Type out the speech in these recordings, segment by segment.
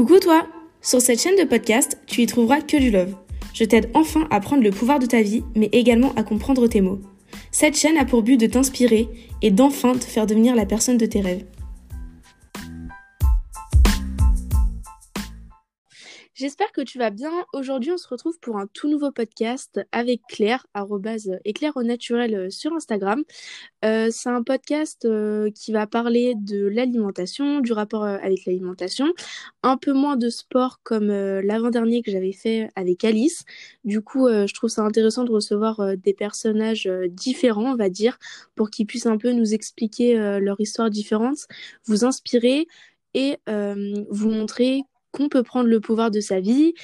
Coucou toi Sur cette chaîne de podcast, tu y trouveras que du love. Je t'aide enfin à prendre le pouvoir de ta vie, mais également à comprendre tes mots. Cette chaîne a pour but de t'inspirer et d'enfin te faire devenir la personne de tes rêves. J'espère que tu vas bien. Aujourd'hui, on se retrouve pour un tout nouveau podcast avec Claire, éclair au naturel euh, sur Instagram. Euh, c'est un podcast euh, qui va parler de l'alimentation, du rapport avec l'alimentation, un peu moins de sport comme l'avant-dernier que j'avais fait avec Alice. Du coup, je trouve ça intéressant de recevoir des personnages différents, on va dire, pour qu'ils puissent un peu nous expliquer leur histoire différente, vous inspirer et vous montrer qu'on peut prendre le pouvoir de sa vie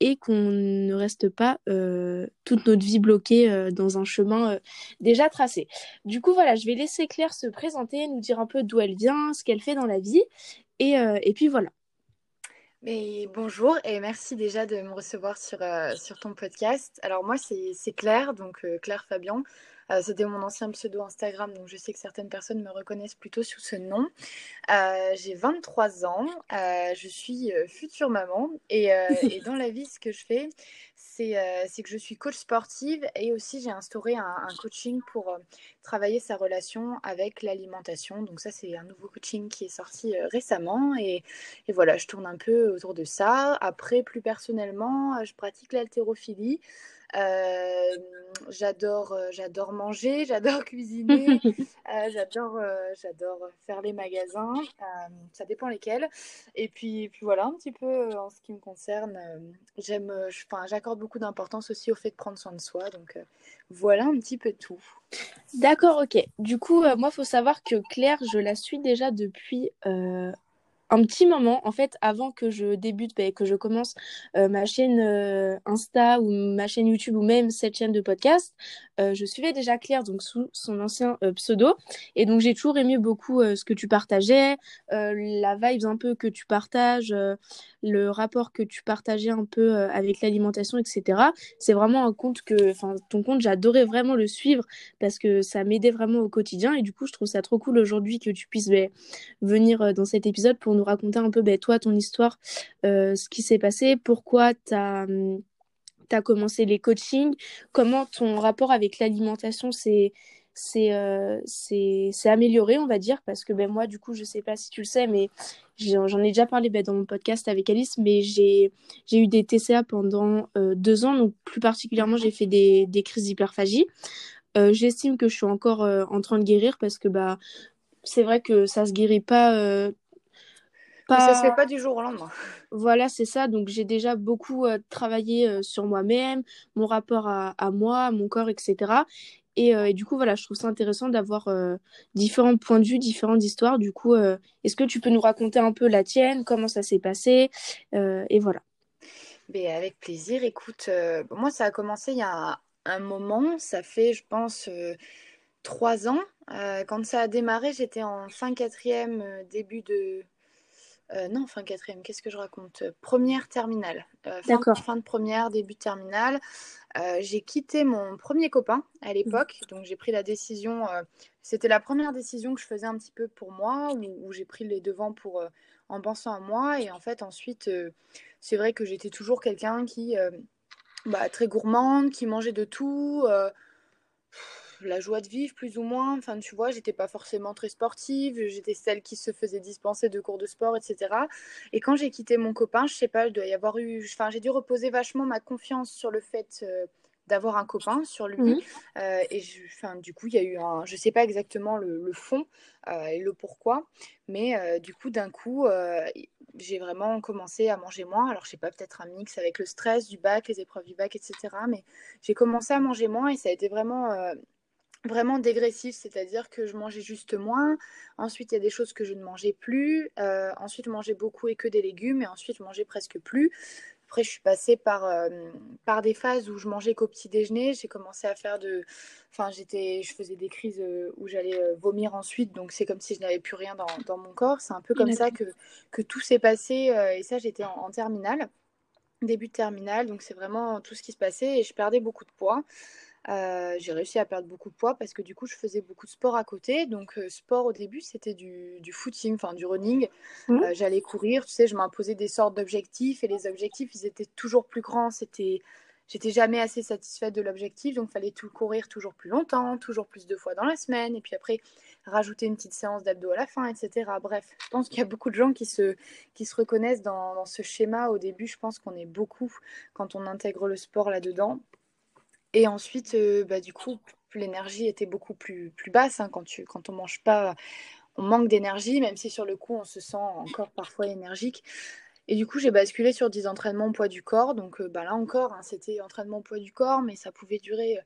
et qu'on ne reste pas euh, toute notre vie bloquée euh, dans un chemin euh, déjà tracé. Du coup, voilà, je vais laisser Claire se présenter, nous dire un peu d'où elle vient, ce qu'elle fait dans la vie, et, puis voilà. Mais bonjour et merci déjà de me recevoir sur ton podcast. Alors moi, c'est Claire, donc Claire Fabian. Euh, c'était mon ancien pseudo Instagram, donc je sais que certaines personnes me reconnaissent plutôt sous ce nom. Euh, j'ai 23 ans, euh, je suis future maman et, dans la vie, ce que je fais, c'est que je suis coach sportive et aussi j'ai instauré un, coaching pour travailler sa relation avec l'alimentation. Donc ça, c'est un nouveau coaching qui est sorti récemment et, et, voilà, je tourne un peu autour de ça. Après, plus personnellement, je pratique l'haltérophilie. Euh, j'adore, euh, j'adore manger, j'adore cuisiner, euh, j'adore, j'adore faire les magasins. ça dépend lesquels. Et puis, puis voilà un petit peu en ce qui me concerne. j'aime, enfin, j'accorde beaucoup d'importance aussi au fait de prendre soin de soi. Donc voilà un petit peu tout. D'accord, ok. Du coup, moi, il faut savoir que Claire, je la suis déjà depuis un petit moment, en fait, avant que je débute, bah, que je commence euh, ma chaîne euh, Insta ou ma chaîne YouTube ou même cette chaîne de podcast, euh, je suivais déjà Claire, donc sous son ancien pseudo. Et donc, j'ai toujours aimé beaucoup ce que tu partageais, la vibe un peu que tu partages, le rapport que tu partageais un peu avec l'alimentation, etc. C'est vraiment un compte que, enfin, ton compte, j'adorais vraiment le suivre parce que ça m'aidait vraiment au quotidien. Et du coup, je trouve ça trop cool aujourd'hui que tu puisses bah, venir dans cet épisode pour nous raconter un peu ben, toi, ton histoire, euh, ce qui s'est passé, pourquoi tu commencé les coachings, comment ton rapport avec l'alimentation s'est c'est euh, amélioré on va dire? Parce que ben moi du coup je sais pas si tu le sais mais j'en ai déjà parlé ben, dans mon podcast avec Alice mais j'ai eu des TCA pendant euh, deux ans. Donc plus particulièrement j'ai fait des, des crises d'hyperphagie. Euh, j'estime que je suis encore en train de guérir parce que bah c'est vrai que ça se guérit pas ça se fait pas du jour au lendemain. Voilà, c'est ça. Donc j'ai déjà beaucoup euh, travaillé euh, sur moi-même, mon rapport à, moi, mon corps, etc. Euh, et, du coup, voilà, je trouve ça intéressant d'avoir différents points de vue, différentes histoires. Du coup, est-ce que tu peux nous raconter un peu la tienne, comment ça s'est passé Et voilà. Mais ben, avec plaisir. Écoute, moi, ça a commencé il y a un moment. Ça fait, je pense, trois ans. quand ça a démarré, j'étais en fin quatrième, début de euh, non, fin quatrième, qu'est-ce que je raconte? Première terminale. Euh, fin, fin, de première, début de terminale. Euh, j'ai quitté mon premier copain à l'époque, mmh. donc j'ai pris la décision. C'était la première décision que je faisais un petit peu pour moi, où, j'ai pris les devants pour, en pensant à moi. Et en fait, ensuite, c'est vrai que j'étais toujours quelqu'un qui, bah, très gourmande, qui mangeait de tout la joie de vivre plus ou moins. Enfin, tu vois, j'étais pas forcément très sportive, j'étais celle qui se faisait dispenser de cours de sport, etc. Et quand j'ai quitté mon copain, je sais pas, je dois y avoir eu, enfin, j'ai dû reposer vachement ma confiance sur le fait euh, d'avoir un copain sur lui. Euh, et je, du coup, il y a eu un, je sais pas exactement le, fond euh, et le pourquoi, mais du coup, d'un coup, j'ai vraiment commencé à manger moins. Alors, je sais pas, peut-être un mix avec le stress du bac, les épreuves du bac, etc. Mais j'ai commencé à manger moins et ça a été vraiment vraiment dégressif, c'est-à-dire que je mangeais juste moins. Ensuite, il y a des choses que je ne mangeais plus. Euh, ensuite, je mangeais beaucoup et que des légumes. Et ensuite, je mangeais presque plus. Après, je suis passée par, euh, par des phases où je mangeais qu'au petit déjeuner. J'ai commencé à faire de. Enfin, j'étais, je faisais des crises euh, où j'allais vomir ensuite. Donc, c'est comme si je n'avais plus rien dans, dans mon corps. C'est un peu comme ça que, que tout s'est passé. et ça, j'étais en, terminale, début de terminale. Donc, c'est vraiment tout ce qui se passait. Et je perdais beaucoup de poids. Euh, j'ai réussi à perdre beaucoup de poids parce que du coup, je faisais beaucoup de sport à côté. Donc, euh, sport au début, c'était du, du, footing, enfin du running. Mmh. Euh, j'allais courir, tu sais, je m'imposais des sortes d'objectifs et les objectifs, ils étaient toujours plus grands. C'était, j'étais jamais assez satisfaite de l'objectif, donc il fallait tout courir toujours plus longtemps, toujours plus de fois dans la semaine. Et puis après, rajouter une petite séance d'abdos à la fin, etc. Bref, je pense qu'il y a beaucoup de gens qui se, qui se reconnaissent dans, dans ce schéma. Au début, je pense qu'on est beaucoup quand on intègre le sport là-dedans. Et ensuite, euh, bah, du coup, l'énergie était beaucoup plus, plus basse. Hein, quand, tu, quand on mange pas, on manque d'énergie, même si sur le coup, on se sent encore parfois énergique. Et du coup, j'ai basculé sur des entraînements poids du corps. Donc euh, bah, là encore, hein, c'était entraînement poids du corps, mais ça pouvait durer euh,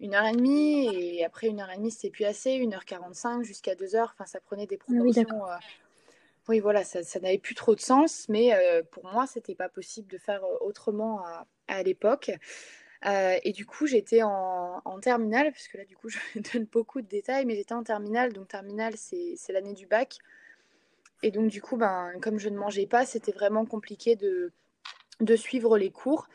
une heure et demie. Et après une heure et demie, c'était plus assez. Une heure quarante-cinq jusqu'à deux heures. Enfin, ça prenait des ah proportions. Oui, voilà, ça, ça n'avait plus trop de sens. Mais pour moi, c'était pas possible de faire autrement à, à l'époque. Euh, et du coup, j'étais en, en, terminale, puisque là, du coup, je donne beaucoup de détails, mais j'étais en terminale. Donc, terminale, c'est l'année du bac. Et donc, du coup, ben, comme je ne mangeais pas, c'était vraiment compliqué de, de suivre les cours.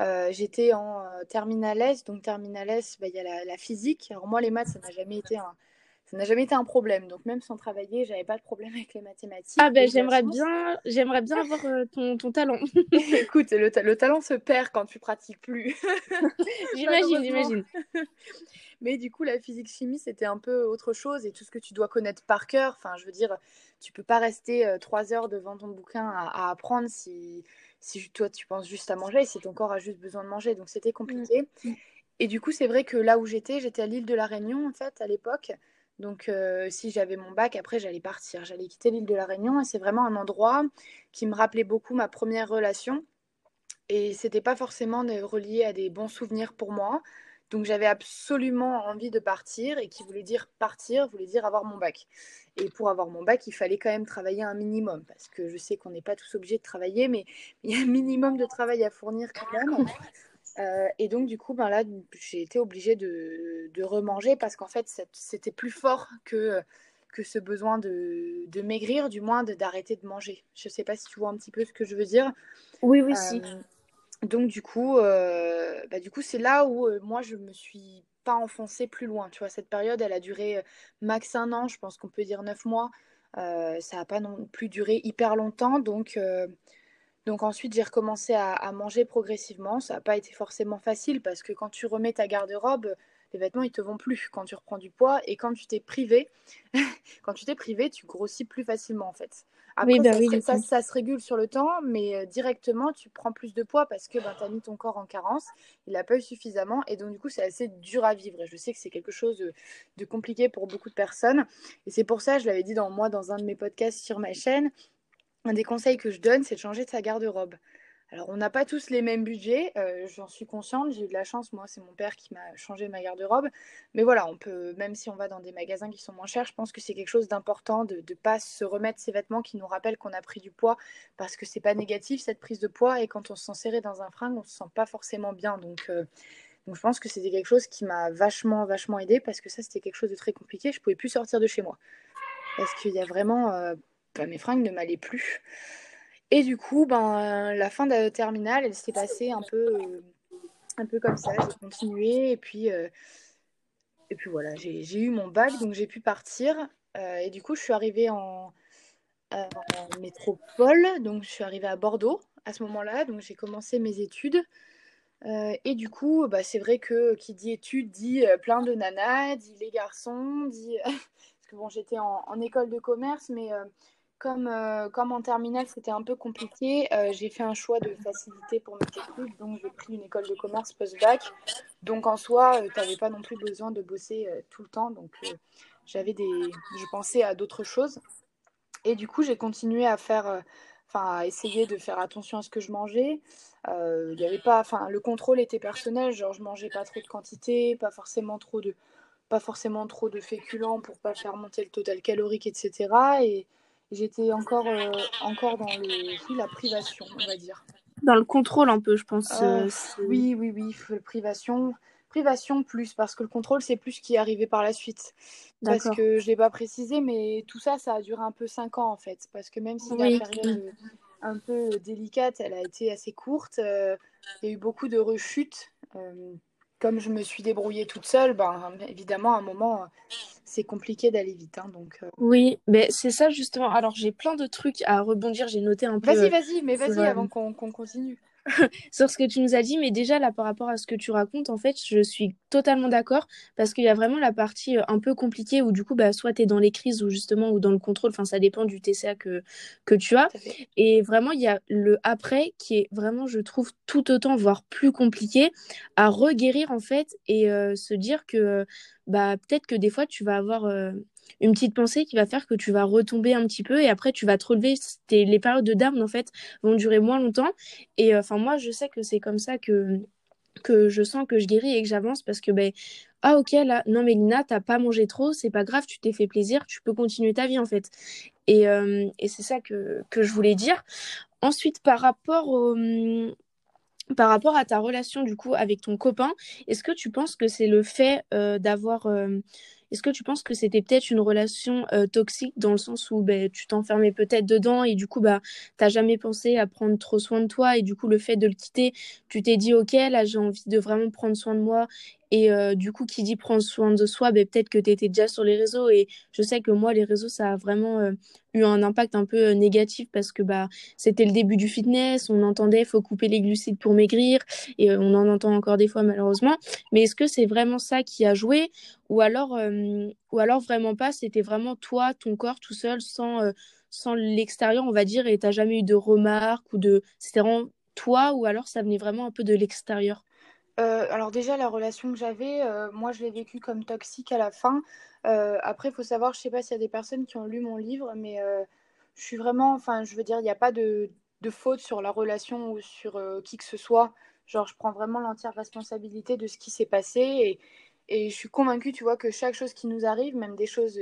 Euh, j'étais en euh, terminale S, donc terminale S, ben, il y a la, la, physique. Alors moi, les maths, ça n'a jamais été un, ça n'a jamais été un problème. Donc même sans travailler, j'avais pas de problème avec les mathématiques. Ah ben j'aimerais bien, j'aimerais bien avoir euh, ton, ton, talent. Écoute, le, le, talent se perd quand tu pratiques plus. j'imagine, j'imagine. Mais du coup, la physique chimie, c'était un peu autre chose et tout ce que tu dois connaître par cœur. Enfin, je veux dire, tu peux pas rester euh, trois heures devant ton bouquin à, apprendre si, si toi tu penses juste à manger, si ton corps a juste besoin de manger. Donc c'était compliqué. Mm. Et du coup, c'est vrai que là où j'étais, j'étais à l'île de la Réunion en fait à l'époque. Donc, euh, si j'avais mon bac, après, j'allais partir. J'allais quitter l'île de la Réunion et c'est vraiment un endroit qui me rappelait beaucoup ma première relation. Et c'était pas forcément relié à des bons souvenirs pour moi. Donc, j'avais absolument envie de partir et qui voulait dire partir, voulait dire avoir mon bac. Et pour avoir mon bac, il fallait quand même travailler un minimum parce que je sais qu'on n'est pas tous obligés de travailler, mais il y a un minimum de travail à fournir quand même. Euh, et donc, du coup, ben là, j'ai été obligée de, de remanger parce qu'en fait, c'était plus fort que, que ce besoin de, de maigrir, du moins d'arrêter de, manger. Je ne sais pas si tu vois un petit peu ce que je veux dire. Oui, oui, si. Euh, donc, du coup, euh, bah, du coup c'est là où moi, je me suis pas enfoncée plus loin. Tu vois, cette période, elle a duré max un an, je pense qu'on peut dire neuf mois. ça n'a pas non plus duré hyper longtemps. Donc, donc ensuite, j'ai recommencé à, manger progressivement. Ça n'a pas été forcément facile parce que quand tu remets ta garde-robe, les vêtements, ils te vont plus quand tu reprends du poids. Et quand tu t'es privé, quand tu t'es privé, tu grossis plus facilement en fait. Après, bah ça, ça, se régule sur le temps, mais euh, directement, tu prends plus de poids parce que ben, tu as mis ton corps en carence, il n'a pas eu suffisamment, et donc du coup, c'est assez dur à vivre. Et je sais que c'est quelque chose de, de, compliqué pour beaucoup de personnes. Et c'est pour ça, je l'avais dit dans moi dans un de mes podcasts sur ma chaîne, un des conseils que je donne, c'est de changer de sa garde-robe. Alors, on n'a pas tous les mêmes budgets, euh, j'en suis consciente, j'ai eu de la chance, moi, c'est mon père qui m'a changé ma garde-robe. Mais voilà, on peut, même si on va dans des magasins qui sont moins chers, je pense que c'est quelque chose d'important de ne pas se remettre ces vêtements qui nous rappellent qu'on a pris du poids, parce que c'est pas négatif cette prise de poids, et quand on se sent serré dans un fringue, on se sent pas forcément bien. Donc, euh, donc je pense que c'était quelque chose qui m'a vachement, vachement aidé, parce que ça, c'était quelque chose de très compliqué, je pouvais plus sortir de chez moi. Parce qu'il y a vraiment. Euh, mes fringues ne m'allaient plus. Et du coup, ben, la fin de terminale, elle s'est passée un peu, euh, un peu comme ça. J'ai continué et puis, euh, et puis voilà, j'ai eu mon bac, donc j'ai pu partir. Euh, et du coup, je suis arrivée en, métropole, donc je suis arrivée à Bordeaux à ce moment-là, donc j'ai commencé mes études. et du coup, bah, c'est vrai que qui dit études dit plein de nanas, dit les garçons, dit. Parce que bon, j'étais en, école de commerce, mais comme, euh, comme en terminale, c'était un peu compliqué, euh, j'ai fait un choix de facilité pour mes études. Donc, j'ai pris une école de commerce post-bac. Donc, en soi, euh, tu n'avais pas non plus besoin de bosser tout le temps. Donc, j'avais des... je pensais à d'autres choses. Et du coup, j'ai continué à faire, enfin, essayer de faire attention à ce que je mangeais. Il y avait pas, enfin, le contrôle était personnel. Genre, je mangeais pas trop de quantité, pas forcément trop de, pas forcément trop de féculents pour pas faire monter le total calorique, etc. Et j'étais encore, euh, encore dans le, la privation, on va dire. Dans le contrôle un peu, je pense. Euh, euh, oui, oui, oui, privation. Privation plus, parce que le contrôle, c'est plus ce qui est arrivé par la suite. Parce que je ne l'ai pas précisé, mais tout ça, ça a duré un peu 5 ans en fait. Parce que même si la période un peu délicate, elle a été assez courte, il y a eu beaucoup de rechutes comme je me suis débrouillée toute seule, ben, évidemment, à un moment, c'est compliqué d'aller vite. Hein, donc, Oui, mais c'est ça justement. Alors, j'ai plein de trucs à rebondir. J'ai noté un peu. Vas-y, vas-y, mais vas-y avant qu'on continue. sur ce que tu nous as dit, mais déjà là par rapport à ce que tu racontes, en fait, je suis totalement d'accord parce qu'il y a vraiment la partie euh, un peu compliquée où du coup, bah, soit tu es dans les crises ou justement ou dans le contrôle, enfin ça dépend du TCA que, que tu as. Et vraiment, il y a le après qui est vraiment, je trouve, tout autant, voire plus compliqué à reguérir en fait et euh, se dire que bah, peut-être que des fois tu vas avoir... Euh, une petite pensée qui va faire que tu vas retomber un petit peu et après tu vas te relever. Les périodes de down en fait vont durer moins longtemps. Et euh, enfin moi je sais que c'est comme ça que que je sens que je guéris et que j'avance parce que ben ah ok là non mais Lina t'as pas mangé trop c'est pas grave tu t'es fait plaisir tu peux continuer ta vie en fait et, euh, et c'est ça que, que je voulais dire. Ensuite par rapport au par rapport à ta relation du coup avec ton copain, est-ce que tu penses que c'est le fait euh, d'avoir est-ce que tu penses que c'était peut-être une relation euh, toxique dans le sens où ben, tu t'enfermais peut-être dedans et du coup, bah, tu n'as jamais pensé à prendre trop soin de toi et du coup, le fait de le quitter, tu t'es dit, OK, là, j'ai envie de vraiment prendre soin de moi et euh, du coup, qui dit prendre soin de soi, ben, peut-être que tu étais déjà sur les réseaux. Et je sais que moi, les réseaux, ça a vraiment euh, eu un impact un peu euh, négatif parce que bah, c'était le début du fitness. On entendait, faut couper les glucides pour maigrir. Et on en entend encore des fois, malheureusement. Mais est-ce que c'est vraiment ça qui a joué? Ou alors, ou alors vraiment pas C'était vraiment toi, ton corps tout seul, sans, sans l'extérieur, on va dire, et tu jamais eu de remarques ou de. C'était vraiment toi? Ou alors ça venait vraiment un peu de l'extérieur? Euh, alors déjà, la relation que j'avais, euh, moi, je l'ai vécue comme toxique à la fin. Euh, après, il faut savoir, je sais pas s'il y a des personnes qui ont lu mon livre, mais je suis vraiment, enfin, je veux dire, il n'y a pas de, faute sur la relation ou sur qui que ce soit. Genre, je prends vraiment l'entière responsabilité de ce qui s'est passé et, et, je suis convaincue, tu vois, que chaque chose qui nous arrive, même des choses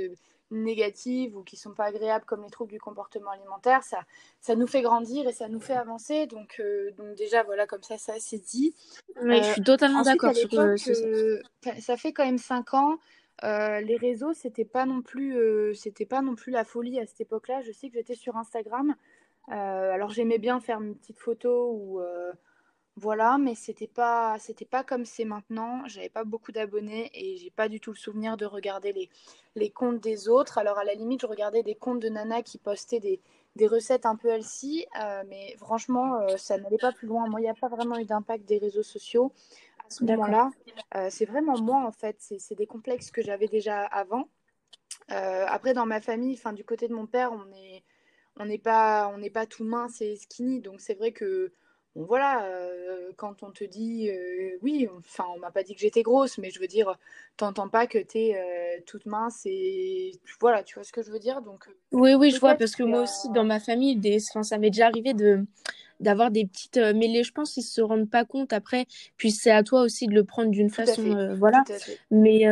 négatives ou qui sont pas agréables comme les troubles du comportement alimentaire, ça, ça nous fait grandir et ça nous fait avancer. Donc, euh, donc déjà, voilà, comme ça, ça c'est dit. Mais je suis euh, totalement d'accord sur euh, Ça fait quand même cinq ans. les réseaux, c'était pas non plus, c'était pas non plus la folie à cette époque-là. Je sais que j'étais sur Instagram. alors j'aimais bien faire une petite photo ou voilà, mais c'était pas, c'était pas comme c'est maintenant. J'avais pas beaucoup d'abonnés et j'ai pas du tout le souvenir de regarder les, les comptes des autres. Alors à la limite, je regardais des comptes de Nana qui postaient des, des recettes un peu healthy, euh, mais franchement, euh, ça n'allait pas plus loin. Moi, il n'y a pas vraiment eu d'impact des réseaux sociaux à ce moment-là. Euh, c'est vraiment moi, en fait. C'est des complexes que j'avais déjà avant. après, dans ma famille, enfin du côté de mon père, on est on n'est pas on n'est pas tout mince et skinny, donc c'est vrai que Bon, voilà, euh, quand on te dit, euh, oui, enfin, on m'a pas dit que j'étais grosse, mais je veux dire, t'entends pas que t'es es euh, toute mince et voilà, tu vois ce que je veux dire donc. Oui, oui, je vois, parce que moi aussi, dans ma famille, des... enfin, ça m'est déjà arrivé de d'avoir des petites mais les, je pense qu'ils se rendent pas compte après. Puis c'est à toi aussi de le prendre d'une façon voilà. Mais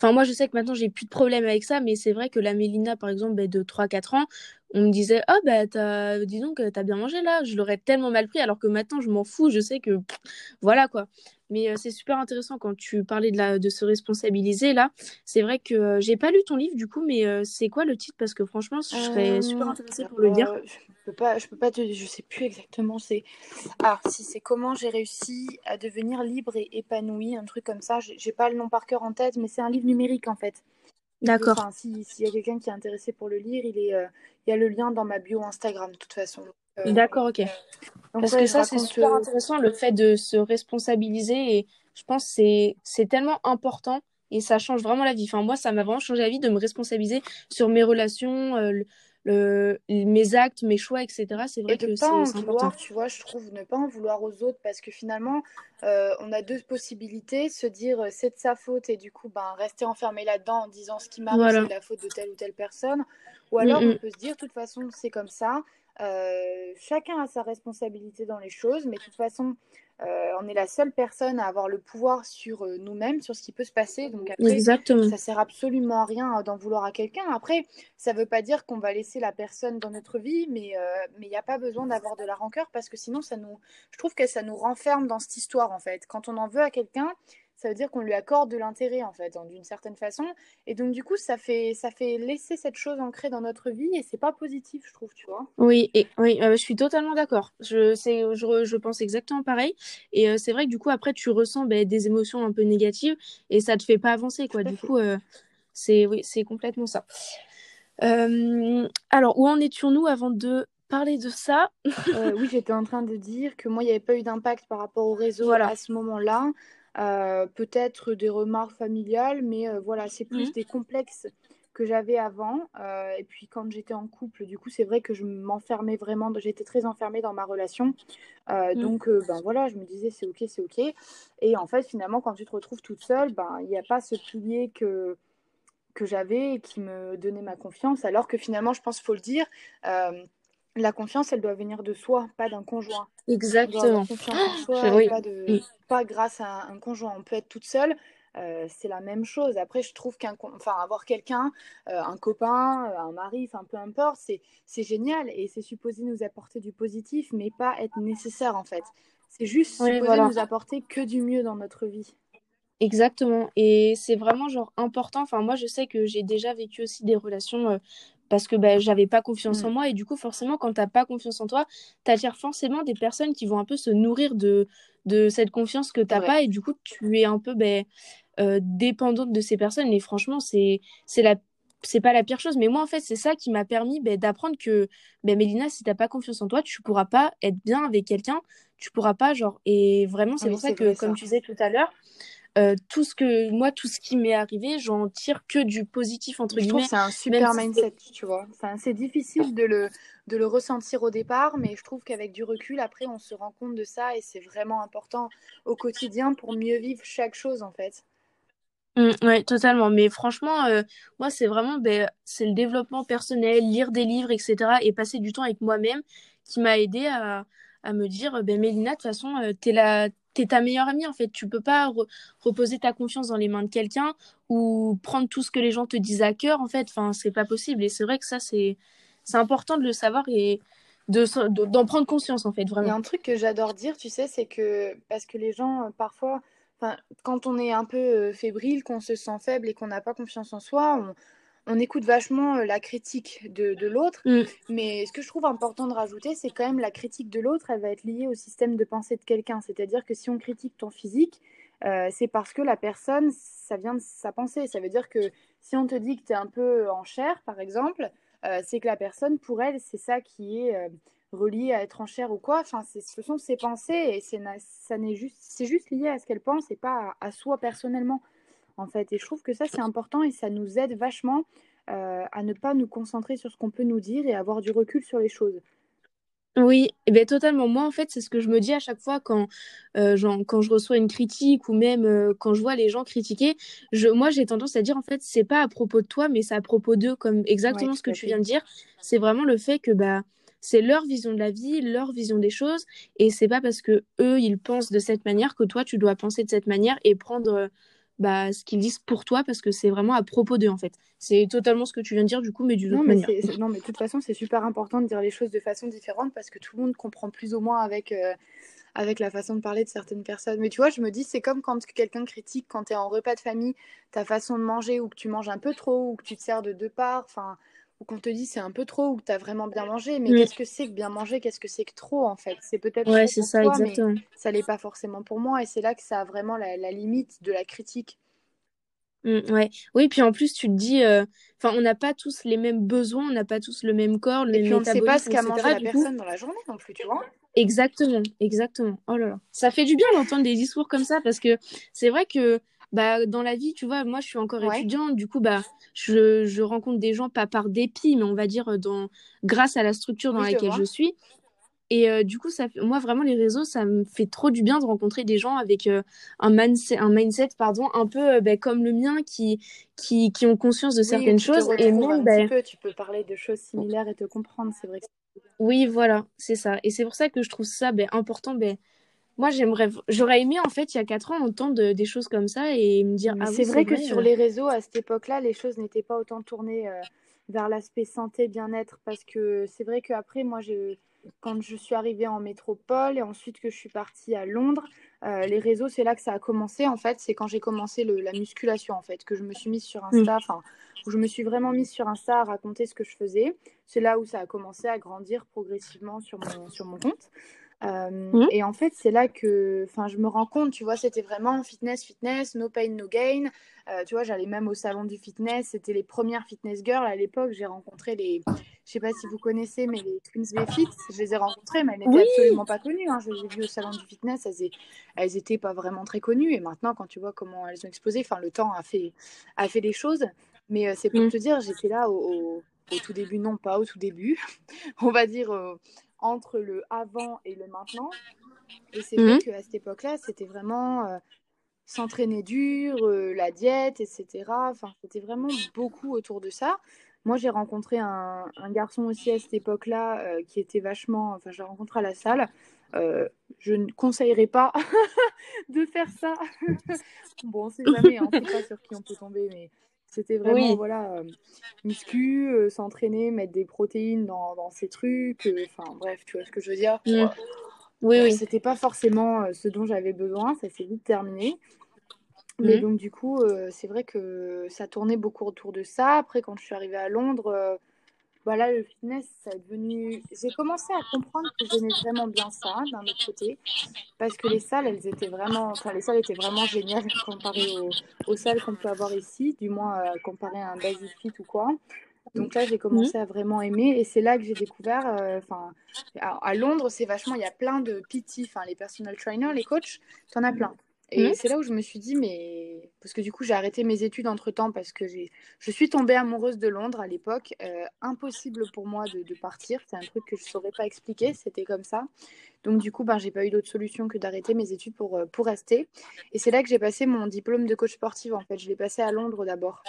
enfin moi je sais que maintenant j'ai plus de problème avec ça mais c'est vrai que la Mélina par exemple ben, de 3 4 ans on me disait oh bah t'as dis donc t'as bien mangé là. Je l'aurais tellement mal pris alors que maintenant je m'en fous. Je sais que voilà quoi mais euh, c'est super intéressant quand tu parlais de la de se responsabiliser là. C'est vrai que euh, j'ai pas lu ton livre du coup mais euh, c'est quoi le titre? Parce que franchement je serais super intéressée pour le lire peux pas je peux pas te je sais plus exactement c'est ah si c'est comment j'ai réussi à devenir libre et épanoui un truc comme ça j'ai pas le nom par cœur en tête mais c'est un livre numérique en fait D'accord. S'il y a quelqu'un qui est intéressé pour le lire, il, est, euh, il y a le lien dans ma bio Instagram de toute façon. Euh, D'accord, ok. Parce que ça, c'est super intéressant, le fait de se responsabiliser. Et je pense que c'est tellement important et ça change vraiment la vie. Enfin, moi, ça m'a vraiment changé la vie de me responsabiliser sur mes relations, euh, mes actes, mes choix, etc. C'est vrai et que c'est important. Tu vois, je trouve ne pas en vouloir aux autres parce que finalement, euh, on a deux possibilités se dire euh, c'est de sa faute et du coup, ben, rester enfermé là-dedans en disant ce qui m'arrive, c'est la faute de telle ou telle personne. Ou alors, on peut se dire, de toute façon, c'est comme ça. Euh, chacun a sa responsabilité dans les choses, mais de toute façon, euh, on est la seule personne à avoir le pouvoir sur euh, nous-mêmes, sur ce qui peut se passer. Donc après, Exactement. ça sert absolument à rien d'en vouloir à quelqu'un. Après, ça ne veut pas dire qu'on va laisser la personne dans notre vie, mais il n'y a pas besoin d'avoir de la rancœur parce que sinon, ça nous, je trouve que ça nous renferme dans cette histoire en fait. Quand on en veut à quelqu'un, ça veut dire qu'on lui accorde de l'intérêt en fait, d'une certaine façon. Et donc du coup, ça fait, ça fait laisser cette chose ancrée dans notre vie et c'est pas positif, je trouve, tu vois. Oui, et oui, euh, je suis totalement d'accord. Je, je, je, pense exactement pareil. Et euh, c'est vrai que du coup, après, tu ressens ben, des émotions un peu négatives et ça te fait pas avancer, quoi. Du coup, euh, c'est oui, c'est complètement ça. alors, où en étions-nous avant de parler de ça? Oui, j'étais en train de dire que moi, il n'y avait pas eu d'impact par rapport au réseau à ce moment-là. Euh, peut-être des remarques familiales, mais euh, voilà, c'est plus mhm. des complexes que j'avais avant. Euh, et puis quand j'étais en couple, du coup, c'est vrai que je m'enfermais vraiment, j'étais très enfermée dans ma relation. Mhm. Donc, ben voilà, je me disais c'est ok, c'est ok. Et en fait, finalement, quand tu te retrouves toute seule, ben il n'y a pas ce pilier que que j'avais et qui me donnait ma confiance. Alors que finalement, je pense, faut le dire, la confiance, elle doit venir de soi, pas d'un conjoint. Exactement. confiance en soi, pas, de, pas, grâce à un conjoint. On peut être toute seule. Euh, c'est la même chose. Après, je trouve qu'un, enfin, avoir quelqu'un, euh, un copain, euh, un mari, enfin, peu importe, c'est, c'est génial et c'est supposé nous apporter du positif, mais pas être nécessaire en fait. C'est juste supposé nous apporter que du mieux dans notre vie. Exactement. Et c'est vraiment genre important. Enfin, moi, je sais que j'ai déjà vécu aussi des relations parce que bah, j'avais pas confiance en mm. moi et du coup forcément quand t'as pas confiance en toi t'attires forcément des personnes qui vont un peu se nourrir de de cette confiance que t'as pas et du coup tu es un peu bah, euh, dépendante de ces personnes et franchement c'est c'est la c'est pas la pire chose. Mais moi en fait c'est ça qui m'a permis bah, d'apprendre que bah, Mélina si t'as pas confiance en toi tu pourras pas être bien avec quelqu'un tu pourras pas genre et vraiment c'est pour ça que comme tu disais tout à l'heure euh, tout ce que moi tout ce qui m'est arrivé j'en tire que du positif entre guillemets c'est un super mindset tu vois c'est difficile de le de le ressentir au départ mais je trouve qu'avec du recul après on se rend compte de ça et c'est vraiment important au quotidien pour mieux vivre chaque chose en fait mmh, oui, totalement. Mais franchement, euh, moi, c'est vraiment ben, c'est le développement personnel, lire des livres, etc. et passer du temps avec moi-même qui m'a aidé à, à me dire ben, Mélina, de toute façon, euh, t'es la, t'es ta meilleure amie en fait. Tu peux pas reposer ta confiance dans les mains de quelqu'un ou prendre tout ce que les gens te disent à cœur en fait. Enfin, c'est pas possible. Et c'est vrai que ça, c'est c'est important de le savoir et de d'en prendre conscience en fait vraiment. Il y a un truc que j'adore dire, tu sais, c'est que parce que les gens euh, parfois, quand on est un peu euh, fébrile, qu'on se sent faible et qu'on n'a pas confiance en soi, on on écoute vachement euh, la critique de, l'autre, mm. mais ce que je trouve important de rajouter, c'est quand même la critique de l'autre, elle va être liée au système de pensée de quelqu'un. C'est-à-dire que si on critique ton physique, euh, c'est parce que la personne, ça vient de sa pensée. Ça veut dire que si on te dit que tu es un peu en chair, par exemple, euh, c'est que la personne, pour elle, c'est ça qui est relié à être en chair ou quoi. Enfin, ce sont ses pensées et c'est juste, juste lié à ce qu'elle pense et pas à soi personnellement en fait. Et je trouve que ça, c'est important et ça nous aide vachement euh, à ne pas nous concentrer sur ce qu'on peut nous dire et avoir du recul sur les choses. Oui, eh ben, totalement. Moi, en fait, c'est ce que je me dis à chaque fois quand, euh, quand je reçois une critique ou même euh, quand je vois les gens critiquer. Je, moi, j'ai tendance à dire, en fait, c'est pas à propos de toi, mais c'est à propos d'eux, comme exactement ce que tu viens de dire. C'est vraiment le fait que bah, c'est leur vision de la vie, leur vision des choses, et c'est pas parce que eux, ils pensent de cette manière que toi, tu dois penser de cette manière et prendre bah, ce qu'ils disent pour toi parce que c'est vraiment à propos d'eux en fait. C'est totalement ce que tu viens de dire du coup, mais d'une autre manière. non, mais de toute façon, c'est super important de dire les choses de façon différente parce que tout le monde comprend plus ou moins avec, euh, avec la façon de parler de certaines personnes. Mais tu vois, je me dis, c'est comme quand quelqu'un critique quand tu es en repas de famille ta façon de manger ou que tu manges un peu trop ou que tu te sers de deux parts. Enfin, ou qu'on te dit c'est un peu trop ou que tu as vraiment bien mangé. Mais qu'est-ce que c'est que bien manger Qu'est-ce que c'est que trop en fait? C'est peut-être ouais, c'est ça, exactement. mais ça l'est pas forcément pour moi. Et c'est là que ça a vraiment la, limite de la critique. Mmh, ouais. Oui, puis en plus, tu te dis, euh, enfin, on n'a pas tous les mêmes besoins, on n'a pas tous le même corps, le et puis on ne sait pas ce qu'a mangé la personne dans la journée non plus, tu vois? Exactement, exactement. Oh là là. Ça fait du bien d'entendre des discours comme ça parce que c'est vrai que bah dans la vie, tu vois, moi je suis encore étudiante, du coup bah je, je, rencontre des gens pas par dépit, mais on va dire dans grâce à la structure dans laquelle je, suis. Et euh, du coup, ça, moi vraiment les réseaux, ça me fait trop du bien de rencontrer des gens avec euh, un, mindset, un mindset pardon, un peu euh, bah, comme le mien, qui, qui, qui ont conscience de certaines choses. Et même, bah... tu peux parler de choses similaires et te comprendre, c'est vrai. Oui, voilà, c'est ça. Et c'est pour ça que je trouve ça bah, important. Moi, j'aimerais, j'aurais aimé en fait il y a quatre ans entendre des choses comme ça et me dire. Ah, c'est vrai, que sur euh. les réseaux à cette époque-là, les choses n'étaient pas autant tournées euh, vers l'aspect santé, bien-être, parce que c'est vrai qu'après, moi, quand je suis arrivée en métropole et ensuite que je suis partie à Londres, euh, les réseaux, c'est là que ça a commencé en fait. C'est quand j'ai commencé le, la musculation en fait, que je me suis mise sur Insta, enfin, où je me suis vraiment mise sur Insta à raconter ce que je faisais. C'est là où ça a commencé à grandir progressivement sur mon, sur mon compte. Mmh. Et en fait, c'est là que je me rends compte, tu vois, c'était vraiment fitness, fitness, no pain, no gain. Tu vois, j'allais même au salon du fitness, c'était les premières fitness girls à l'époque. J'ai rencontré les, je sais pas si vous connaissez, mais les Twins V-Fit, je les ai rencontrées, mais elles n'étaient absolument pas connues. Hein. Je les ai vues au salon du fitness, elles, elles étaient pas vraiment très connues. Et maintenant, quand tu vois comment elles ont explosé, enfin, le temps a fait, a fait les choses. Mais euh, c'est pour mmh. te dire, j'étais là au, au, tout début, non pas au tout début, on va dire entre le avant et le maintenant. Et c'est vrai mhm. qu'à cette époque-là, c'était vraiment euh, s'entraîner dur, euh, la diète, etc. Enfin, c'était vraiment beaucoup autour de ça. Moi, j'ai rencontré un, garçon aussi à cette époque-là euh, qui était vachement. Enfin, je l'ai rencontré à la salle. je ne conseillerais pas de faire ça. bon, on sait jamais, hein, on ne sait pas sur qui on peut tomber, mais c'était vraiment, voilà, euh, muscu, euh, s'entraîner, mettre des protéines dans, dans ces trucs. Euh, enfin, bref, tu vois ce que je veux dire. Mm. Oui, oui. C'était pas forcément ce dont j'avais besoin, ça s'est vite terminé. Mais mm. donc, du coup, c'est vrai que ça tournait beaucoup autour de ça. Après, quand je suis arrivée à Londres, voilà, le fitness, ça est devenu. J'ai commencé à comprendre que j'aimais vraiment bien ça, d'un autre côté, parce que les salles, elles étaient vraiment. Enfin, les salles étaient vraiment géniales comparées aux, salles qu'on peut avoir ici, du moins euh, comparées à un Basic Fit ou quoi. Donc là, j'ai commencé à vraiment aimer et c'est là que j'ai découvert. Euh, enfin, à, Londres, c'est vachement. Il y a plein de PT, enfin, les personal trainers, les coachs, tu en as plein. Et mmh. c'est là où je me suis dit, mais. Parce que du coup, j'ai arrêté mes études entre temps parce que je suis tombée amoureuse de Londres à l'époque. Euh, impossible pour moi de, partir. C'est un truc que je ne saurais pas expliquer. C'était comme ça. Donc, du coup, ben, j'ai pas eu d'autre solution que d'arrêter mes études pour, euh, pour rester. Et c'est là que j'ai passé mon diplôme de coach sportif. En fait, je l'ai passé à Londres d'abord.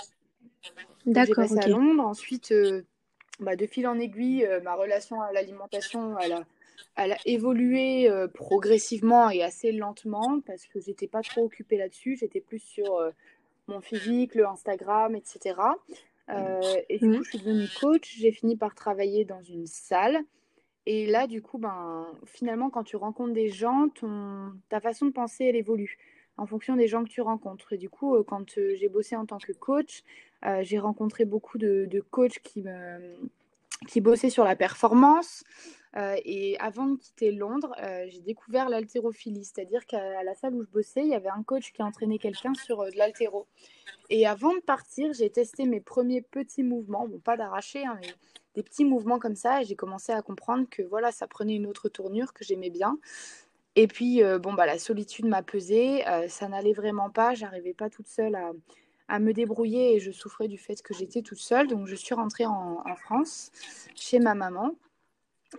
D'accord. J'ai passé à Londres. Ensuite, euh, bah, de fil en aiguille, ma relation à l'alimentation, elle a elle a évolué euh, progressivement et assez lentement parce que j'étais pas trop occupée là-dessus. J'étais plus sur euh, mon physique, le Instagram, etc. Euh, et du coup, je suis devenue coach. J'ai fini par travailler dans une salle. Et là, du coup, ben, finalement, quand tu rencontres des gens, ton, ta façon de penser, elle évolue en fonction des gens que tu rencontres. Et du coup, quand j'ai bossé en tant que coach, j'ai rencontré beaucoup de, de coachs qui, me, qui bossaient sur la performance, euh, et avant de quitter Londres, euh, j'ai découvert l'haltérophilie, c'est-à-dire qu'à la salle où je bossais, il y avait un coach qui entraînait quelqu'un sur euh, de l'haltéro. Et avant de partir, j'ai testé mes premiers petits mouvements, bon pas d'arracher, hein, mais des petits mouvements comme ça, et j'ai commencé à comprendre que voilà, ça prenait une autre tournure que j'aimais bien. Et puis bon bah la solitude m'a pesé, ça n'allait vraiment pas, j'arrivais pas toute seule à, à me débrouiller et je souffrais du fait que j'étais toute seule. Donc je suis rentrée en, en France chez ma maman.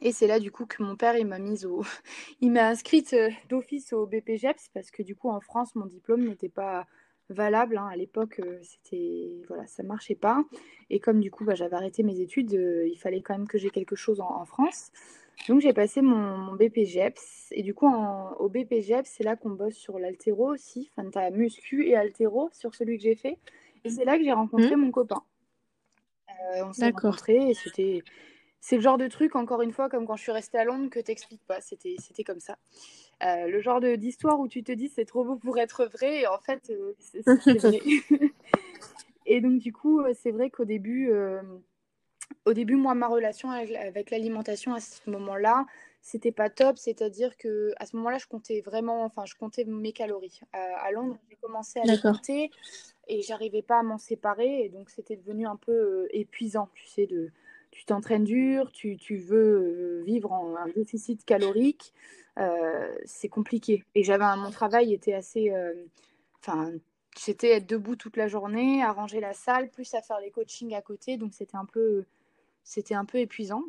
Et c'est là du coup que mon père il m'a mise au, il m'a inscrite euh, d'office au BPGEPS parce que du coup en France mon diplôme n'était pas valable. Hein. À l'époque euh, c'était voilà ça marchait pas. Et comme du coup bah, j'avais arrêté mes études, euh, il fallait quand même que j'ai quelque chose en, France. Donc j'ai passé mon, mon, BPGEPS et du coup au BPGEPS c'est là qu'on bosse sur l'altéro aussi. Enfin t'as muscu et altéro sur celui que j'ai fait. Et c'est là que j'ai rencontré mmh. mon copain. on s'est rencontrés et c'était c'est le genre de truc, encore une fois, comme quand je suis restée à Londres, que t'expliques pas. C'était, c'était comme ça. Euh, le genre de, d'histoire où tu te dis c'est trop beau pour être vrai, et en fait, euh, c'est, vrai. et donc, du coup, euh, c'est vrai qu'au début, au début, moi, ma relation avec, l'alimentation à ce moment-là, c'était pas top. C'est-à-dire que à ce moment-là, je comptais vraiment, enfin, je comptais mes calories. à Londres, j'ai commencé à les compter et j'arrivais pas à m'en séparer, et donc c'était devenu un peu épuisant, tu sais, de tu t'entraînes dur, tu, tu, veux euh, vivre en un déficit calorique, euh, c'est compliqué. Et j'avais mon travail était assez, euh, enfin, c'était être debout toute la journée, à ranger la salle, plus à faire les coachings à côté, donc c'était un peu, c'était un peu épuisant.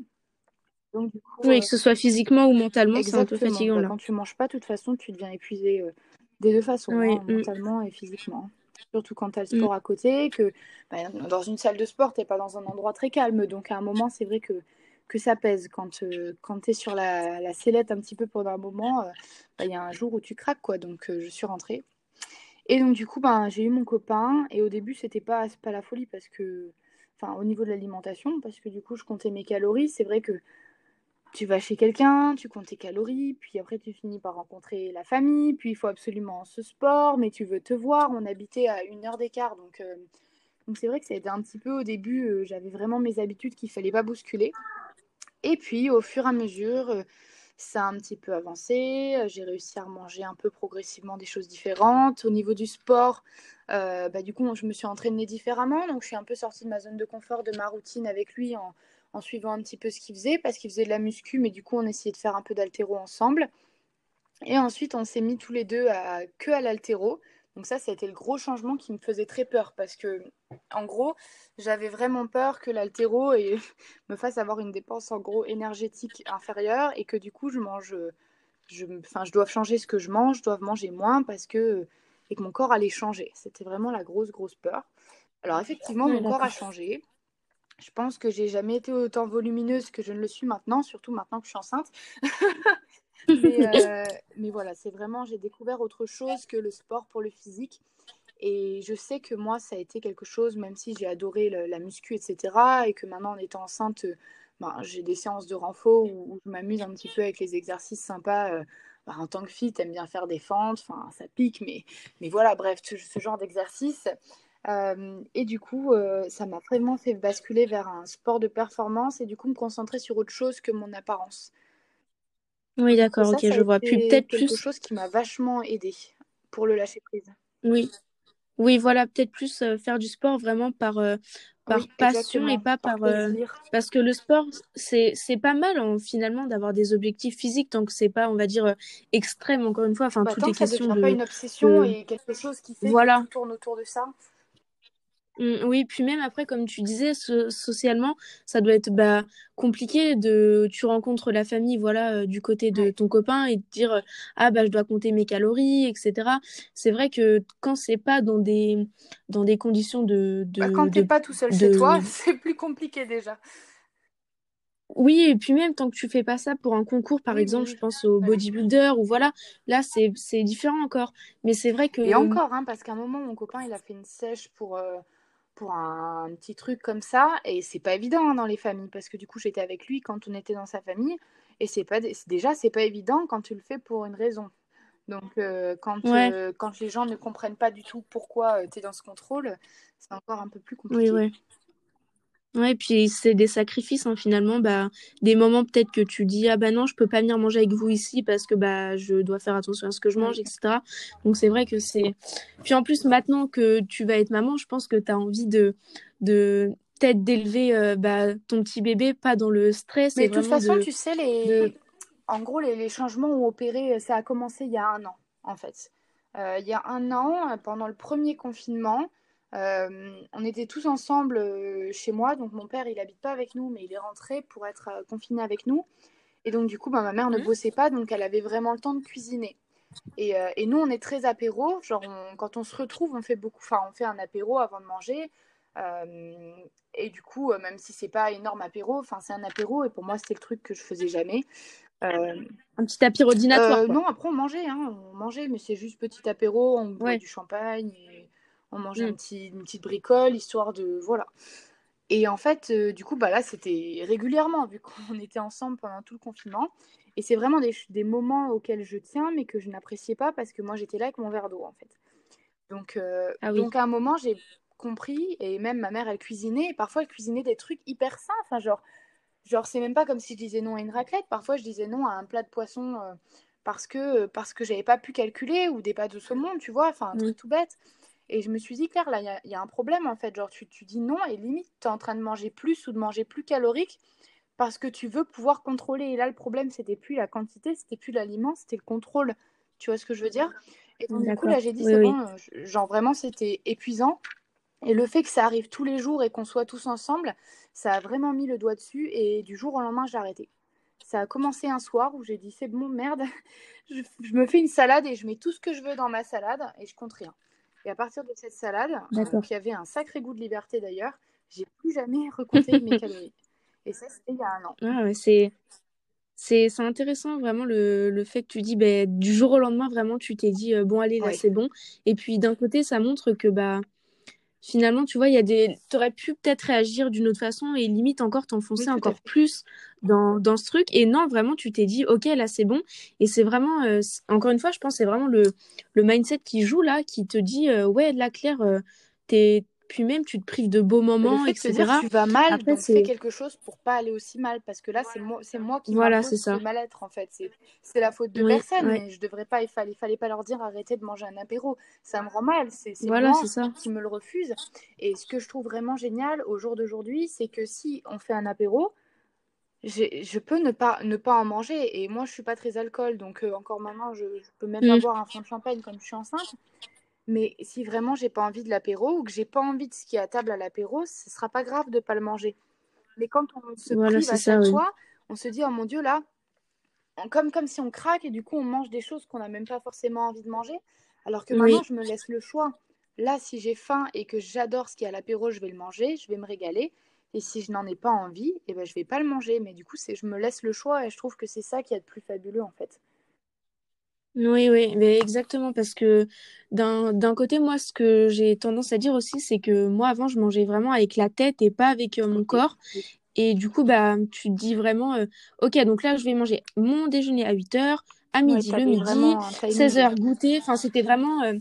Donc, du coup, oui, que ce soit physiquement ou mentalement, c'est un peu fatigant. Bah, quand tu manges pas, de toute façon, tu deviens épuisé des deux façons, hein, mm. mentalement et physiquement surtout quand tu as le sport mm. à côté, que bah, dans une salle de sport, tu n'es pas dans un endroit très calme. Donc à un moment, c'est vrai que, que ça pèse. Quand, euh, quand tu es sur la, la, sellette un petit peu pendant un moment, euh, bah, il y a un jour où tu craques. quoi. Donc euh, je suis rentrée. Et donc du coup, ben, j'ai eu mon copain. Et au début, c'était pas, pas la folie parce que, enfin, au niveau de l'alimentation, parce que du coup, je comptais mes calories. C'est vrai que tu vas chez quelqu'un, tu comptes tes calories, puis après tu finis par rencontrer la famille, puis il faut absolument ce sport, mais tu veux te voir. On habitait à une heure d'écart, donc euh, donc c'est vrai que ça a été un petit peu au début, euh, j'avais vraiment mes habitudes qu'il fallait pas bousculer. Et puis au fur et à mesure, euh, ça a un petit peu avancé. J'ai réussi à manger un peu progressivement des choses différentes. Au niveau du sport, bah, du coup, je me suis entraînée différemment. Donc je suis un peu sortie de ma zone de confort, de ma routine avec lui en en suivant un petit peu ce qu'il faisait, parce qu'il faisait de la muscu, mais du coup, on essayait de faire un peu d'altéro ensemble. Et ensuite, on s'est mis tous les deux à, que à l'altéro. Donc ça, ça a été le gros changement qui me faisait très peur, parce que, en gros, j'avais vraiment peur que l'altéro me fasse avoir une dépense, en gros, énergétique inférieure, et que du coup, je mange... Je, enfin, je dois changer ce que je mange, je dois manger moins parce que et que mon corps allait changer. C'était vraiment la grosse grosse peur. Alors effectivement, mon corps a changé. Je pense que j'ai jamais été autant volumineuse que je ne le suis maintenant, surtout maintenant que je suis enceinte. Euh, mais, voilà, c'est vraiment, j'ai découvert autre chose que le sport pour le physique. Et je sais que moi, ça a été quelque chose, même si j'ai adoré la muscu, etc. Et que maintenant, en étant enceinte, ben, j'ai des séances de renfort où, je m'amuse un petit peu avec les exercices sympas. Euh, ben, en tant que fille, t'aimes bien faire des fentes, enfin, ça pique, mais, mais voilà, bref, ce genre d'exercice. Euh, et du coup, euh, ça m'a vraiment fait basculer vers un sport de performance et du coup me concentrer sur autre chose que mon apparence. Oui, d'accord, ok, je vois. Puis peut-être plus. quelque chose qui m'a vachement aidé pour le lâcher prise. Oui, oui, voilà, peut-être plus euh, faire du sport vraiment par, par passion et pas par. parce que le sport, c'est pas mal hein, finalement d'avoir des objectifs physiques tant que c'est pas, on va dire, extrême encore une fois. Enfin, bah, tout est question de. pas une obsession et quelque chose qui fait voilà. que tout tourne autour de ça. Mmh, oui, puis même après, comme tu disais, socialement, ça doit être bah, compliqué de. Tu rencontres la famille, voilà, euh, du côté de ton copain et de dire ah bah je dois compter mes calories, etc. C'est vrai que quand c'est pas dans des dans des conditions de. de bah, quand t'es pas tout seul chez toi, c'est plus compliqué déjà. Oui, et puis même tant que tu fais pas ça pour un concours, par exemple, je pense au bodybuilder ou voilà, là c'est différent encore. Mais c'est vrai que. Et encore, hein, parce qu'à un moment, mon copain il a fait une sèche pour. Euh, pour un, petit truc comme ça. Et c'est pas évident hein, dans les familles parce que du coup, j'étais avec lui quand on était dans sa famille. Et c'est pas déjà, c'est pas évident quand tu le fais pour une raison. Donc, euh, quand, euh, quand les gens ne comprennent pas du tout pourquoi euh, tu es dans ce contrôle, c'est encore un peu plus compliqué. Oui. Ouais, puis c'est des sacrifices hein, finalement, bah des moments peut-être que tu dis ah bah non, je peux pas venir manger avec vous ici parce que bah je dois faire attention à ce que je mange, etc. Donc c'est vrai que c'est. Puis en plus maintenant que tu vas être maman, je pense que tu as envie de de peut-être d'élever euh, bah, ton petit bébé pas dans le stress. Mais de toute façon, tu sais les, en gros les, les, changements ont opéré, ça a commencé il y a un an en fait. Euh, il y a un an, pendant le premier confinement. Euh, on était tous ensemble euh, chez moi, donc mon père il habite pas avec nous, mais il est rentré pour être euh, confiné avec nous. Et donc du coup, bah, ma mère ne mmh. bossait pas, donc elle avait vraiment le temps de cuisiner. Et, nous, on est très apéro, genre quand on se retrouve, on fait beaucoup, enfin on fait un apéro avant de manger. et du coup, même si c'est pas énorme apéro, enfin c'est un apéro, et pour moi c'était le truc que je faisais jamais. un petit apéro dînatoire. non, après on mangeait, hein, on mangeait, mais c'est juste petit apéro, on boit du champagne. Et on mangeait mm. une petite bricole, histoire de. Voilà. Et en fait, euh, du coup, bah là, c'était régulièrement, vu qu'on était ensemble pendant tout le confinement. Et c'est vraiment des, des, moments auxquels je tiens, mais que je n'appréciais pas parce que moi, j'étais là avec mon verre d'eau, en fait. Donc, euh, ah donc à un moment, j'ai compris, et même ma mère, elle cuisinait, et parfois, elle cuisinait des trucs hyper sains. Enfin, genre, genre c'est même pas comme si je disais non à une raclette. Parfois, je disais non à un plat de poisson euh, parce que, parce que j'avais pas pu calculer, ou des pâtes de saumon, tu vois, enfin, un truc tout bête. Et je me suis dit, Claire, là, il y, a un problème en fait. Genre, tu, tu dis non et limite, tu es en train de manger plus ou de manger plus calorique parce que tu veux pouvoir contrôler. Et là, le problème, c'était plus la quantité, c'était plus l'aliment, c'était le contrôle. Tu vois ce que je veux dire? Et donc, du coup, là, j'ai dit, c'est bon, genre vraiment, c'était épuisant. Et le fait que ça arrive tous les jours et qu'on soit tous ensemble, ça a vraiment mis le doigt dessus. Et du jour au lendemain, j'ai arrêté. Ça a commencé un soir où j'ai dit, c'est bon, merde, je, je, me fais une salade et je mets tout ce que je veux dans ma salade et je compte rien. Et à partir de cette salade, qui avait un sacré goût de liberté d'ailleurs, j'ai plus jamais recompté mes calories. Et ça, c'était il y a un an. Ah c'est. C'est intéressant vraiment le, le, fait que tu dis bah, du jour au lendemain vraiment tu t'es dit euh, bon allez là c'est bon et puis d'un côté ça montre que bah finalement, tu vois, il y a des. T'aurais pu peut-être réagir d'une autre façon et limite encore t'enfoncer encore plus dans, dans ce truc. Et non, vraiment, tu t'es dit, ok, là, c'est bon. Et c'est vraiment, euh, encore une fois, je pense, c'est vraiment le, le mindset qui joue là, qui te dit, euh, ouais, là, Claire, euh, t'es puis même tu te prives de beaux moments, etc. tu vas mal, Après, donc fais quelque chose pour pas aller aussi mal, parce que là c'est moi, c'est moi qui voilà, c'est ça. mal-être en fait. C'est la faute de personne, je devrais pas, il fallait, fallait pas leur dire arrêtez de manger un apéro. Ça me rend mal, c'est voilà, moi ça. qui me le refuse. Et ce que je trouve vraiment génial au jour d'aujourd'hui, c'est que si on fait un apéro, je peux ne pas, ne pas en manger. Et moi, je suis pas très alcool, donc euh, encore maintenant, je, je peux même pas mm. boire un fond de champagne comme je suis enceinte. Mais si vraiment j'ai pas envie de l'apéro ou que j'ai pas envie de ce qui est à table à l'apéro, ce sera pas grave de pas le manger. Mais quand on se prive à chaque fois, on se dit oh mon dieu là, comme comme si on craque et du coup on mange des choses qu'on n'a même pas forcément envie de manger. Alors que maintenant je me laisse le choix. Là, si j'ai faim et que j'adore ce qui est à l'apéro, je vais le manger, je vais me régaler. Et si je n'en ai pas envie, eh ben, je vais pas le manger. Mais du coup, c'est je me laisse le choix et je trouve que c'est ça qui est le plus fabuleux en fait. Oui, oui, mais exactement, parce que d'un d'un côté, moi, ce que j'ai tendance à dire aussi, c'est que moi, avant, je mangeais vraiment avec la tête et pas avec euh, mon corps. Et du coup, bah, tu te dis vraiment, euh, ok, donc là, je vais manger mon déjeuner à 8 heures, à midi, le midi, 16 heures goûter. Enfin, c'était vraiment, euh,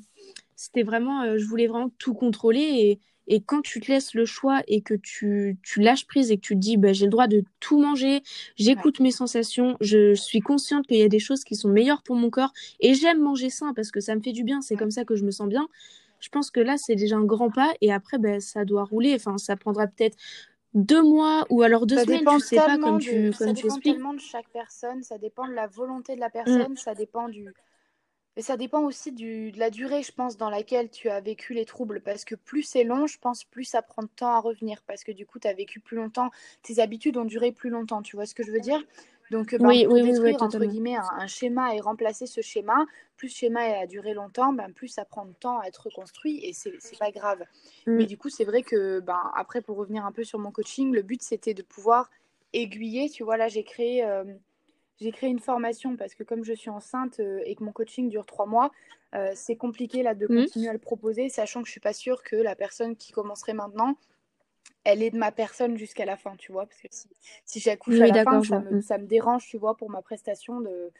c'était vraiment, je voulais vraiment tout contrôler. Et, quand tu te laisses le choix et que tu, tu lâches prise et que tu te dis, bah, j'ai le droit de tout manger, j'écoute mes sensations, je, suis consciente qu'il y a des choses qui sont meilleures pour mon corps et j'aime manger sain parce que ça me fait du bien, c'est comme ça que je me sens bien. Je pense que là, c'est déjà un grand pas et après, bah, ça doit rouler. Enfin, ça prendra peut-être deux mois ou alors deux semaines, je sais pas, comme tu, comme ça tu dépend tellement de chaque personne, ça dépend de la volonté de la personne, mm. ça dépend du, et ça dépend aussi du, de la durée, je pense, dans laquelle tu as vécu les troubles. Parce que plus c'est long, je pense, plus ça prend de temps à revenir. Parce que du coup, tu as vécu plus longtemps, tes habitudes ont duré plus longtemps. Tu vois ce que je veux dire? Donc, ben, oui, pour oui, détruire, entre guillemets, un, schéma et remplacer ce schéma, plus le schéma a duré longtemps, ben, plus ça prend de temps à être reconstruit et c'est pas grave. Mm. Mais du coup, c'est vrai que, ben, après, pour revenir un peu sur mon coaching, le but, c'était de pouvoir aiguiller. Tu vois, là, j'ai créé... Euh, j'ai créé une formation parce que comme je suis enceinte euh, et que mon coaching dure trois mois, euh, c'est compliqué là de mmh. continuer à le proposer, sachant que je suis pas sûre que la personne qui commencerait maintenant, elle est de ma personne jusqu'à la fin, tu vois, parce que si, si j'accouche à la fin, ça me, ça me, dérange, tu vois, pour ma prestation de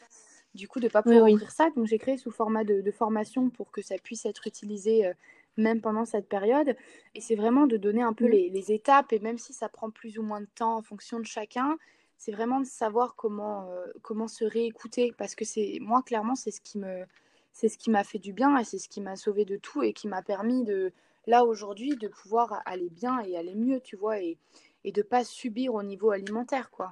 du coup de pas pouvoir oui, ça. Donc j'ai créé sous format de, formation pour que ça puisse être utilisé euh, même pendant cette période. Et c'est vraiment de donner un peu mmh. les, les, étapes, et même si ça prend plus ou moins de temps en fonction de chacun, c'est vraiment de savoir comment, euh, comment se réécouter. Parce que c'est moi, clairement, c'est ce qui me c'est ce qui m'a fait du bien et c'est ce qui m'a sauvé de tout et qui m'a permis de, là, aujourd'hui, de pouvoir aller bien et aller mieux, tu vois, et, et de pas subir au niveau alimentaire, quoi.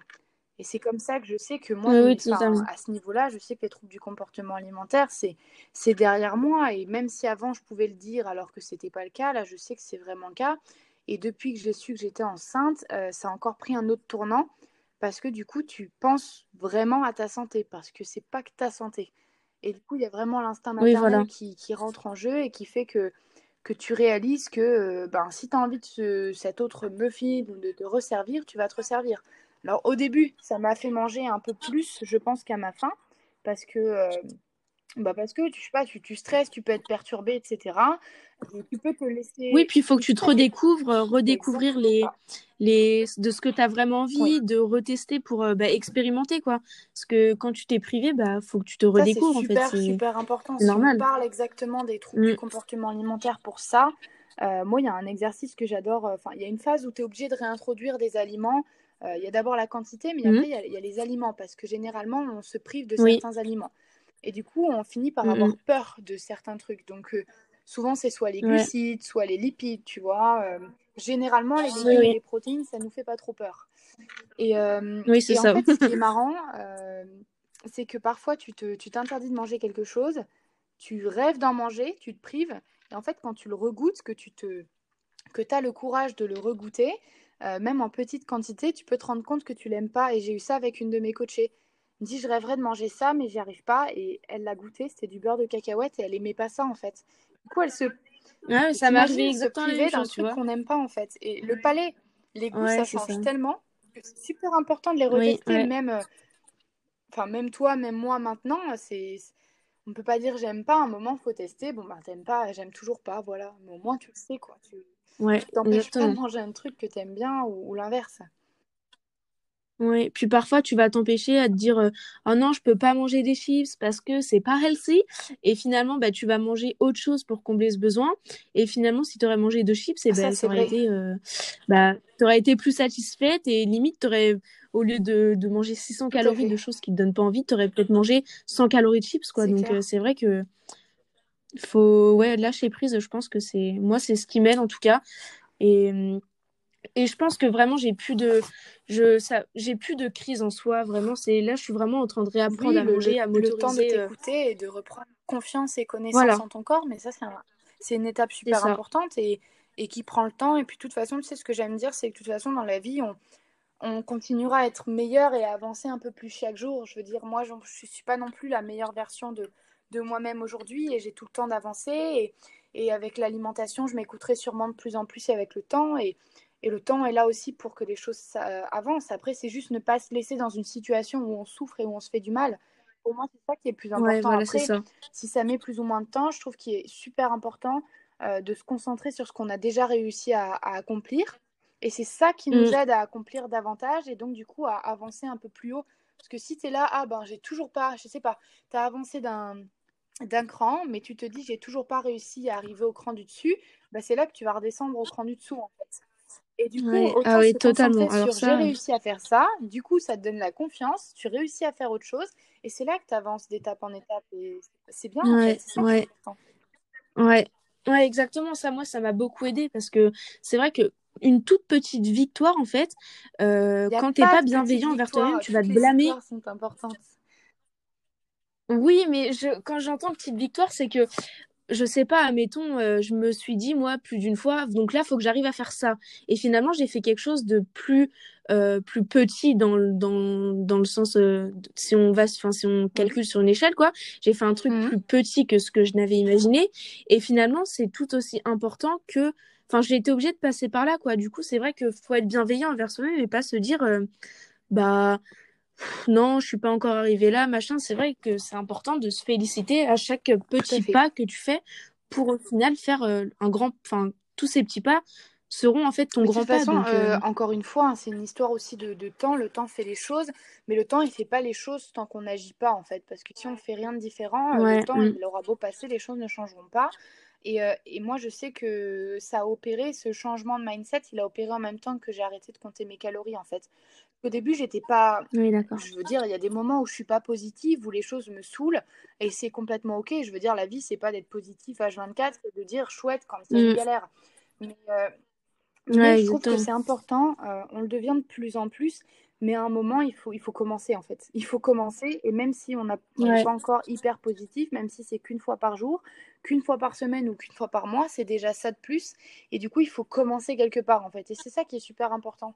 Et c'est comme ça que je sais que moi, à ce niveau-là, je sais que les troubles du comportement alimentaire, c'est, c'est derrière moi. Et même si avant, je pouvais le dire alors que c'était pas le cas, là, je sais que c'est vraiment le cas. Et depuis que j'ai su que j'étais enceinte, euh, ça a encore pris un autre tournant parce que du coup, tu penses vraiment à ta santé, parce que c'est pas que ta santé. Et du coup, il y a vraiment l'instinct maternel qui, qui, rentre en jeu et qui fait que, que tu réalises que euh, ben, si tu as envie de cet autre muffin ou de te resservir, tu vas te resservir. Alors au début, ça m'a fait manger un peu plus, je pense, qu'à ma faim, parce que euh, bah parce que tu sais pas, tu, tu, stresses, tu peux être perturbé, etc. tu peux te laisser. Oui, puis il faut que tu te redécouvres, euh, redécouvrir les, les, de ce que tu as vraiment envie, de retester pour euh, bah, expérimenter quoi. Parce que quand tu t'es privé, bah faut que tu te redécouvres ça, super, en fait. C'est super important. Si normal. on parle exactement des troubles du mm. comportement alimentaire pour ça, euh, moi il y a un exercice que j'adore. Enfin, il y a une phase où tu es obligé de réintroduire des aliments. Il y a d'abord la quantité, mais mm. après il y, y, a les aliments parce que généralement on se prive de certains aliments. Et du coup, on finit par avoir peur de certains trucs. Donc, euh, souvent, c'est soit les glucides, soit les lipides, tu vois. Euh, généralement, les légumes et les protéines, ça nous fait pas trop peur. Et, euh, oui, c'est ça. en fait, ce qui est marrant, c'est que parfois, tu t'interdis tu de manger quelque chose, tu rêves d'en manger, tu te prives. Et en fait, quand tu le regoutes, que tu te que as le courage de le regoûter, même en petite quantité, tu peux te rendre compte que tu l'aimes pas. Et j'ai eu ça avec une de mes coachées me dit je rêverais de manger ça, mais j'y arrive pas. Et elle l'a goûté, c'était du beurre de cacahuète et elle aimait pas ça en fait. Du coup, elle se. Ouais, ça m'a exactement d'un truc qu'on n'aime pas en fait. Et le palais, les goûts, ça change tellement que c'est super important de les retester. Même, euh, enfin, même toi, même moi maintenant, c'est. On peut pas dire j'aime pas, à un moment, faut tester. Bon, bah, t'aimes pas, j'aime toujours pas, voilà. Mais au moins, tu le sais, quoi. Tu, Ouais, t'empêche pas de manger un truc que tu aimes bien ou, l'inverse. Oui, puis parfois tu vas t'empêcher à te dire euh, oh non, je peux pas manger des chips parce que c'est pas healthy et finalement bah tu vas manger autre chose pour combler ce besoin. Et finalement si tu aurais mangé deux chips et eh ah, ben, été euh, bah aurais été plus satisfaite et limite aurais au lieu de, de manger 600 calories de choses qui te donnent pas envie, tu aurais peut-être mangé 100 calories de chips quoi. Donc euh, c'est vrai que faut ouais lâcher prise je pense que c'est moi c'est ce qui m'aide en tout cas. Et et je pense que vraiment j'ai plus de je ça j'ai plus de crise en soi vraiment c'est là je suis vraiment en train de réapprendre à manger à m'autoriser le temps de euh, t'écouter et de reprendre confiance et connaissance en ton corps mais ça c'est c'est une étape super importante et et qui prend le temps et puis de toute façon tu sais ce que j'aime dire c'est que de toute façon dans la vie on on continuera à être meilleur et à avancer un peu plus chaque jour. Je veux dire, moi, je ne suis pas non plus la meilleure version de, de moi-même aujourd'hui et j'ai tout le temps d'avancer. Et, et, avec l'alimentation, je m'écouterai sûrement de plus en plus avec le temps. Et, et le temps est là aussi pour que les choses avancent. Après, c'est juste ne pas se laisser dans une situation où on souffre et où on se fait du mal. Au moins, c'est ça qui est plus important. Après, ça. si ça met plus ou moins de temps, je trouve qu'il est super important euh, de se concentrer sur ce qu'on a déjà réussi à, accomplir. Et c'est ça qui nous mm. aide à accomplir davantage et donc, du coup, à avancer un peu plus haut. Parce que si tu es là, ah ben, j'ai toujours pas, je sais pas, tu as avancé d'un d'un cran, mais tu te dis j'ai toujours pas réussi à arriver au cran du dessus, bah, c'est là que tu vas redescendre au cran du dessous en fait. Et du coup, autant ah oui, se totalement. sur j'ai réussi à faire ça, du coup ça te donne la confiance, tu réussis à faire autre chose, et c'est là que tu avances d'étape en étape, et c'est bien en fait, c'est ouais. ouais. ouais, exactement, ça moi ça m'a beaucoup aidé parce que c'est vrai que une toute petite victoire en fait, euh, quand t'es pas, pas bienveillant envers toi-même, tu vas te blâmer. sont importantes. Oui, mais je, quand j'entends petite victoire, c'est que je sais pas, admettons, euh, je me suis dit, moi, plus d'une fois, donc là, il faut que j'arrive à faire ça. Et finalement, j'ai fait quelque chose de plus, euh, plus petit dans, dans, dans le sens, euh, si on va, enfin, si on calcule sur une échelle, quoi. J'ai fait un truc mmh. plus petit que ce que je n'avais imaginé. Et finalement, c'est tout aussi important que, enfin, j'ai été obligée de passer par là, quoi. Du coup, c'est vrai qu'il faut être bienveillant envers soi-même et pas se dire, bah, non, je suis pas encore arrivée là, machin. C'est vrai que c'est important de se féliciter à chaque petit pas que tu fais pour au final faire euh, un grand, enfin tous ces petits pas seront en fait ton grand pas. Euh, euh, encore une fois, hein, c'est une histoire aussi de, temps. Le temps fait les choses, mais le temps il fait pas les choses tant qu'on n'agit pas en fait, parce que si on fait rien de différent, le temps mm. il aura beau passer, les choses ne changeront pas. Et, et, moi, je sais que ça a opéré, ce changement de mindset, il a opéré en même temps que j'ai arrêté de compter mes calories, en fait. Au début, j'étais pas. Oui, d'accord. Je veux dire, il y a des moments où je suis pas positive, où les choses me saoulent, et c'est complètement ok. Je veux dire, la vie, c'est pas d'être positif H24, c'est de dire chouette quand c'est une mm. galère. Mais, euh, je trouve que c'est important. Euh, on le devient de plus en plus, mais à un moment, il faut, il faut commencer en fait. Il faut commencer, et même si on n'est pas encore hyper positif, même si c'est qu'une fois par jour, qu'une fois par semaine ou qu'une fois par mois, c'est déjà ça de plus. Et du coup, il faut commencer quelque part en fait. Et c'est ça qui est super important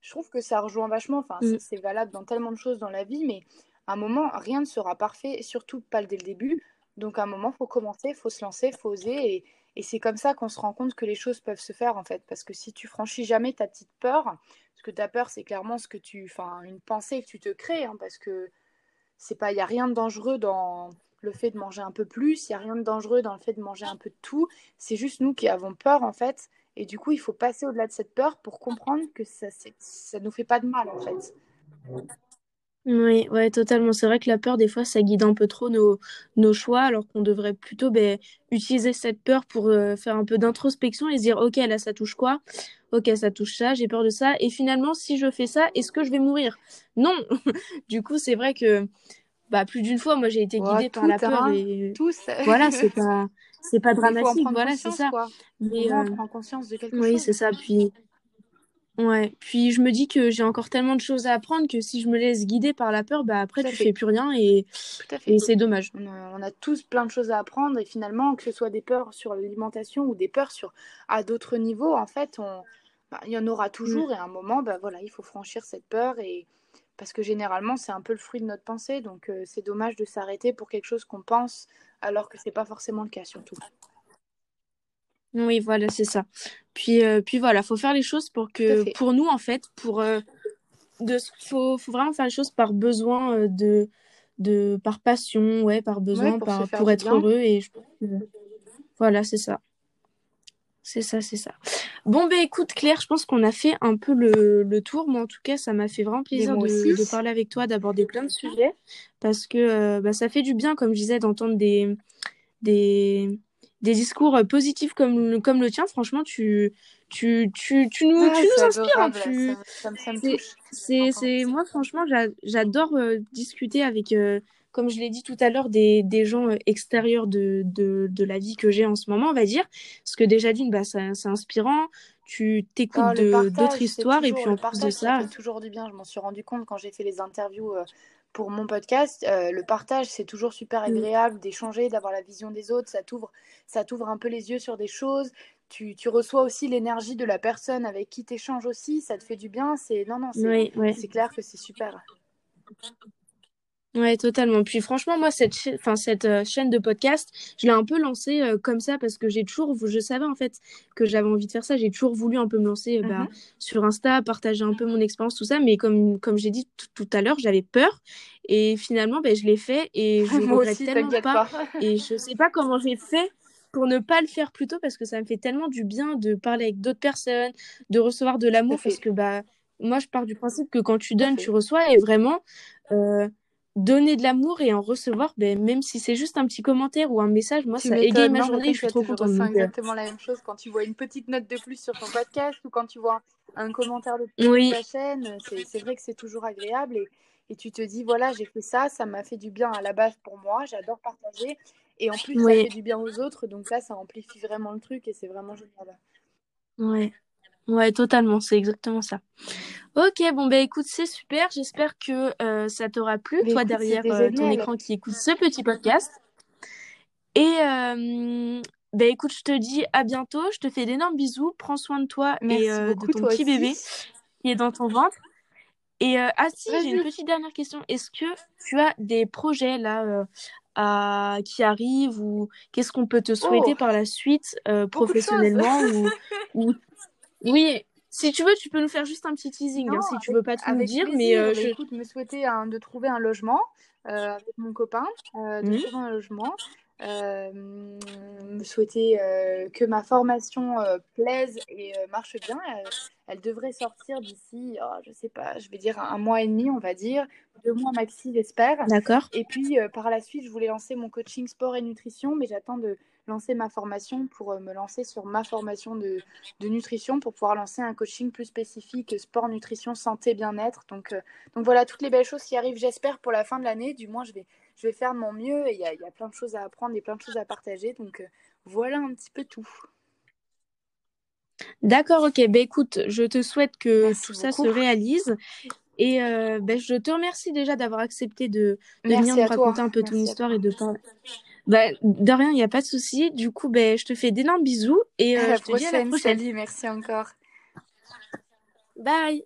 je trouve que ça rejoint vachement. Enfin, mm. c'est valable dans tellement de choses dans la vie, mais à un moment, rien ne sera parfait, surtout pas dès le début. Donc, à un moment, faut commencer, faut se lancer, faut oser. Et, et c'est comme ça qu'on se rend compte que les choses peuvent se faire, en fait. Parce que si tu franchis jamais ta petite peur, parce que ta peur, c'est clairement ce que tu. Enfin, une pensée que tu te crées, hein, parce que c'est pas. Il n'y a rien de dangereux dans le fait de manger un peu plus, il n'y a rien de dangereux dans le fait de manger un peu de tout. C'est juste nous qui avons peur, en fait. Et du coup, il faut passer au-delà de cette peur pour comprendre que ça ne nous fait pas de mal, en fait. Oui, ouais, totalement. C'est vrai que la peur, des fois, ça guide un peu trop nos, nos choix, alors qu'on devrait plutôt ben, utiliser cette peur pour euh, faire un peu d'introspection et se dire, OK, là, ça touche quoi? Ok, ça touche ça, j'ai peur de ça. Et finalement, si je fais ça, est-ce que je vais mourir? Non Du coup, c'est vrai que bah, plus d'une fois, moi, j'ai été guidée par la peur. Et... Tous. Voilà, c'est pas c'est pas dramatique, voilà, c'est ça. Mais on euh, prend conscience de quelque chose. Oui, c'est ça. Puis, ouais. Puis je me dis que j'ai encore tellement de choses à apprendre que si je me laisse guider par la peur, bah après tu fais plus rien et, et c'est dommage. On a, tous plein de choses à apprendre et finalement que ce soit des peurs sur l'alimentation ou des peurs sur à d'autres niveaux, en fait, on, bah, il y en aura toujours mm. et à un moment, bah voilà, il faut franchir cette peur et parce que généralement c'est un peu le fruit de notre pensée, donc euh, c'est dommage de s'arrêter pour quelque chose qu'on pense alors que c'est pas forcément le cas surtout. Oui, voilà, c'est ça. Puis, euh, puis voilà, faut faire les choses pour que, pour nous en fait, pour euh, de, faut, faut vraiment faire les choses par besoin de, de, par passion, ouais, par besoin, pour, par, pour être heureux et voilà, c'est ça. C'est ça, c'est ça. Bon, ben écoute, Claire, je pense qu'on a fait un peu le, le tour. Moi, en tout cas, ça m'a fait vraiment plaisir de, de, parler avec toi, d'aborder plein de sujets. Parce que euh, bah, ça fait du bien, comme je disais, d'entendre des, des, des discours positifs comme, comme le tien. Franchement, tu, tu, tu, tu nous, tu nous inspires. Hein, tu... C'est, moi, franchement, j'adore euh, discuter avec. Euh, comme je l'ai dit tout à l'heure, des, des gens euh, extérieurs de, de, de la vie que j'ai en ce moment, on va dire. Parce que déjà, d'une, bah, c'est inspirant. Tu t'écoutes ah, d'autres histoires et puis en plus de ça. Ça toujours du bien. Je m'en suis rendu compte quand j'ai fait les interviews euh, pour mon podcast. Euh, le partage, c'est toujours super mm. agréable d'échanger, d'avoir la vision des autres. Ça t'ouvre, ça t'ouvre un peu les yeux sur des choses. Tu, tu reçois aussi l'énergie de la personne avec qui tu échanges aussi. Ça te fait du bien. C'est non, non, c'est clair que c'est super. Ouais, totalement. Puis franchement, moi, cette, enfin, cette euh, chaîne de podcast, je l'ai un peu lancée euh, comme ça parce que j'ai toujours, je savais en fait que j'avais envie de faire ça. J'ai toujours voulu un peu me lancer euh, bah, mhm. sur Insta, partager un peu mon expérience, tout ça. Mais comme, comme j'ai dit tout à l'heure, j'avais peur. Et finalement, ben, je l'ai fait et je moi regrette tellement pas. et je sais pas comment j'ai fait pour ne pas le faire plus tôt parce que ça me fait tellement du bien de parler avec d'autres personnes, de recevoir de l'amour parce que bah moi je pars du principe que quand tu donnes, tu reçois et vraiment donner de l'amour et en recevoir, ben, même si c'est juste un petit commentaire ou un message, moi, ça égaye ma journée, je suis trop contente. C'est exactement la même chose quand tu vois une petite note de plus sur ton podcast ou quand tu vois un commentaire de plus sur ta chaîne. C'est vrai que c'est toujours agréable et, et, tu te dis, voilà, j'ai fait ça, ça m'a fait du bien à la base pour moi, j'adore partager et en plus, ça fait du bien aux autres. Donc là, ça amplifie vraiment le truc et c'est vraiment génial. Ouais. Ouais, totalement, c'est exactement ça. Ok, bon bah écoute, c'est super. J'espère que euh, ça t'aura plu, toi derrière euh, ton écran qui écoute ce petit podcast. Et euh, bah écoute, je te dis à bientôt. Je te fais d'énormes bisous. Prends soin de toi et euh, de ton petit bébé qui est dans ton ventre. Et ah si, j'ai une petite dernière question. Est-ce que tu as des projets là à... qui arrivent ou qu'est-ce qu'on peut te souhaiter oh. par la suite professionnellement ou, ou oui, si tu veux, tu peux nous faire juste un petit teasing, hein, si tu veux pas tout nous dire. Mais euh, je... écoute, me souhaiter de trouver un logement euh, avec mon copain, euh, de mmh. trouver un logement. me souhaiter que ma formation plaise et marche bien. Elle, devrait sortir d'ici, oh, je sais pas, je vais dire un mois et demi, on va dire, deux mois maxi, j'espère. D'accord. Et puis par la suite, je voulais lancer mon coaching sport et nutrition, mais j'attends de lancer ma formation pour euh, me lancer sur ma formation de, de, nutrition pour pouvoir lancer un coaching plus spécifique sport, nutrition, santé, bien-être. Donc, euh, donc voilà, toutes les belles choses qui arrivent, j'espère, pour la fin de l'année. Du moins, je vais, je vais faire de mon mieux et il y a, y a, plein de choses à apprendre et plein de choses à partager. Donc euh, voilà un petit peu tout. D'accord, ok. Ben écoute, je te souhaite que tout ça se réalise. Et ben, je te remercie déjà d'avoir accepté de, de venir nous raconter un peu ton histoire et de parler. Bah, de rien, il n'y a pas de souci. Du coup, ben, je te fais d'énormes bisous et euh, je te dis à la prochaine. Salut, merci encore. Bye.